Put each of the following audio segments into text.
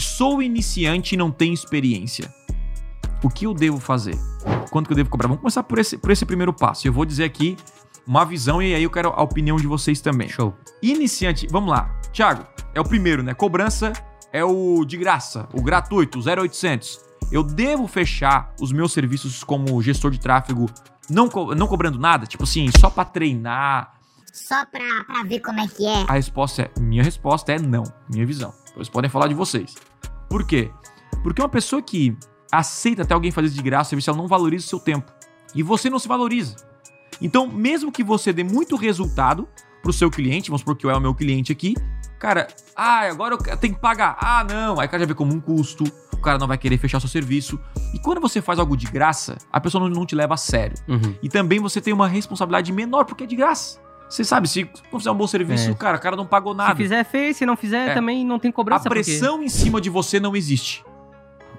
Sou iniciante e não tenho experiência. O que eu devo fazer? Quanto que eu devo cobrar? Vamos começar por esse, por esse primeiro passo. Eu vou dizer aqui uma visão e aí eu quero a opinião de vocês também. Show. Iniciante, vamos lá. Thiago, é o primeiro, né? Cobrança é o de graça, o gratuito, o 0800. Eu devo fechar os meus serviços como gestor de tráfego não, co não cobrando nada? Tipo assim, só para treinar? Só pra, pra ver como é que é? A resposta é, minha resposta é não, minha visão. Vocês podem falar de vocês. Por quê? Porque uma pessoa que aceita até alguém fazer de graça, ela não valoriza o seu tempo. E você não se valoriza. Então, mesmo que você dê muito resultado pro seu cliente, vamos supor que eu é o meu cliente aqui, cara, ah, agora eu tenho que pagar. Ah, não. Aí o cara já vê como um custo, o cara não vai querer fechar seu serviço. E quando você faz algo de graça, a pessoa não, não te leva a sério. Uhum. E também você tem uma responsabilidade menor, porque é de graça. Você sabe, se não fizer um bom serviço, É. cara, o cara não pagou nada. Se fizer, fez. Se não fizer, É. também não tem A cobrança. porque- pressão em cima de você não existe.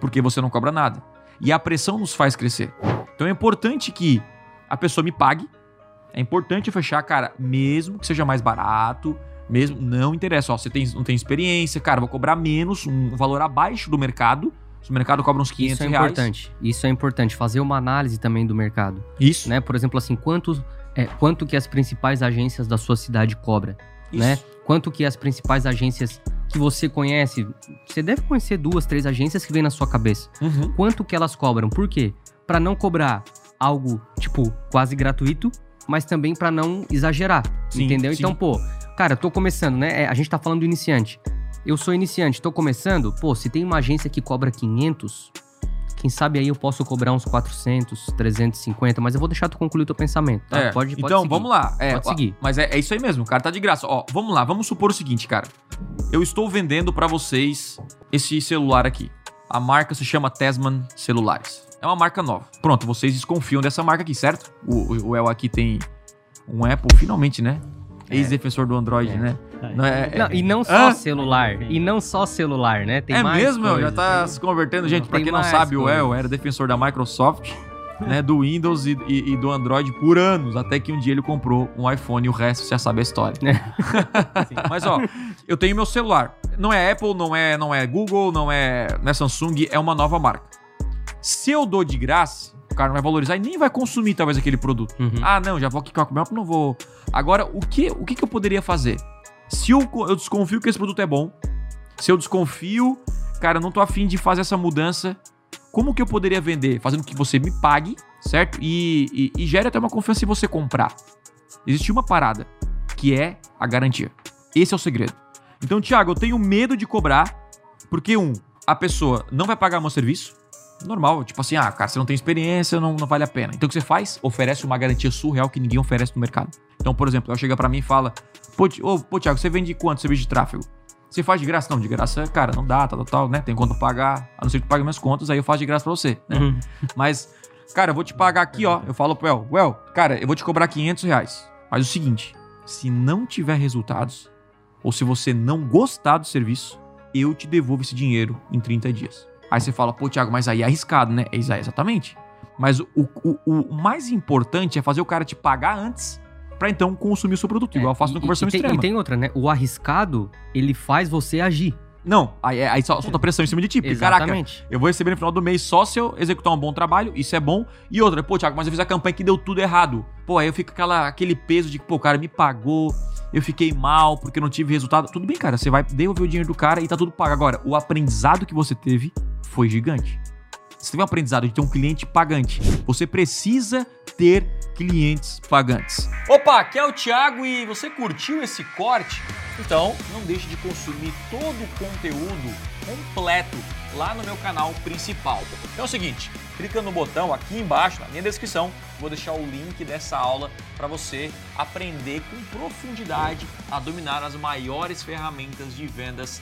Porque você não cobra nada. E a pressão nos faz crescer. Então é importante que a pessoa me pague. É importante fechar, cara, mesmo que seja mais barato, mesmo não interessa, ó, você tem, não tem experiência, cara, vou cobrar menos, um valor abaixo do mercado. Se o mercado cobra uns 500 Isso é reais. importante. Isso é importante. Fazer uma análise também do mercado. Isso, Né? Por exemplo, assim, quanto, é, quanto que as principais agências da sua cidade cobram? isso. né? Quanto que as principais agências que você conhece, você deve conhecer duas, três agências que vem na sua cabeça. Uhum. Quanto que elas cobram? Por quê? Pra não cobrar algo, tipo, quase gratuito, mas também pra não exagerar, Sim, entendeu? sim. Então, pô, cara, eu tô começando, né? É, A gente tá falando do iniciante. Eu sou iniciante, tô começando, pô, se tem uma agência que cobra 500, quem sabe aí eu posso cobrar uns 400, 350, mas eu vou deixar tu concluir teu pensamento, tá? É, Pode, pode então, seguir. vamos lá. É, Pode seguir. Mas é, é isso aí mesmo, o cara tá de graça. Ó, vamos lá, vamos supor o seguinte, cara. Eu estou vendendo pra vocês esse celular aqui. A marca se chama Tesman Celulares. É uma marca nova. Pronto, vocês desconfiam dessa marca aqui, certo? O, o, o El aqui tem um Apple, finalmente, né? Ex-defensor do Android, É. né? Não, é, é- Não, e não só Hã? celular, e não só celular, né? Tem é mais mesmo, El? Já coisa. tá se convertendo. Gente, pra Tem quem não sabe, o coisa. El era defensor da Microsoft, né? Do Windows e, e- e do Android por anos. Até que um dia ele comprou um iPhone e o resto você já sabe a história. Mas ó, eu tenho meu celular. Não é Apple, não é, não é Google, não é, não é Samsung, é uma nova marca. Se eu dou de graça, o cara não vai valorizar e nem vai consumir talvez aquele produto. Uhum. Ah, não, já vou aqui com a não vou. Agora, o que, o que, que eu poderia fazer? Se eu, eu desconfio que esse produto é bom, se eu desconfio, cara, eu não tô afim de fazer essa mudança, como que eu poderia vender? Fazendo que você me pague, certo? E, e, e gere até uma confiança em você comprar. Existe uma parada, que é a garantia. Esse é o segredo. Então, Thiago, eu tenho medo de cobrar, porque, um, a pessoa não vai pagar meu serviço. Normal, tipo assim, ah, cara, você não tem experiência, não, não vale a pena. Então o que você faz? Oferece uma garantia surreal que ninguém oferece no mercado. Então, por exemplo, ela chega pra mim e fala: Pô, ô, pô Thiago, você vende quanto serviço de tráfego? Você faz de graça? Não, de graça, cara, não dá, tal, tal, tal, né? Tem conta pra pagar, a não ser que tu pague minhas contas, aí eu faço de graça pra você, né? Uhum. Mas, cara, eu vou te pagar aqui, ó. Eu falo pro El, Well, cara, eu vou te cobrar 500 reais. Mas o seguinte, se não tiver resultados, ou se você não gostar do serviço, eu te devolvo esse dinheiro em 30 dias. Aí você fala, pô, Thiago, mas aí é arriscado, né? É exa- exatamente. Mas o, o, o mais importante é fazer o cara te pagar antes pra então consumir o seu produto, igual eu faço É, E- no conversão e, tem, extrema. E tem outra, né? O arriscado, ele faz você agir. Não, aí, aí só solta pressão em cima de ti. Porque, caraca, Exatamente. Eu vou receber no final do mês só se eu executar um bom trabalho, isso é bom. E outra, pô, Thiago, mas eu fiz a campanha que deu tudo errado. Pô, aí eu fico aquela, aquele peso de que, pô, o cara me pagou, eu fiquei mal porque eu não tive resultado. Tudo bem, cara, você vai devolver o dinheiro do cara e tá tudo pago. Agora, o aprendizado que você teve foi gigante. Você teve um aprendizado de ter um cliente pagante. Você precisa ter clientes pagantes. Opa, aqui é o Thiago e você curtiu esse corte? Então, não deixe de consumir todo o conteúdo completo lá no meu canal principal. Então é o seguinte, clica no botão aqui embaixo, na minha descrição, vou deixar o link dessa aula para você aprender com profundidade a dominar as maiores ferramentas de vendas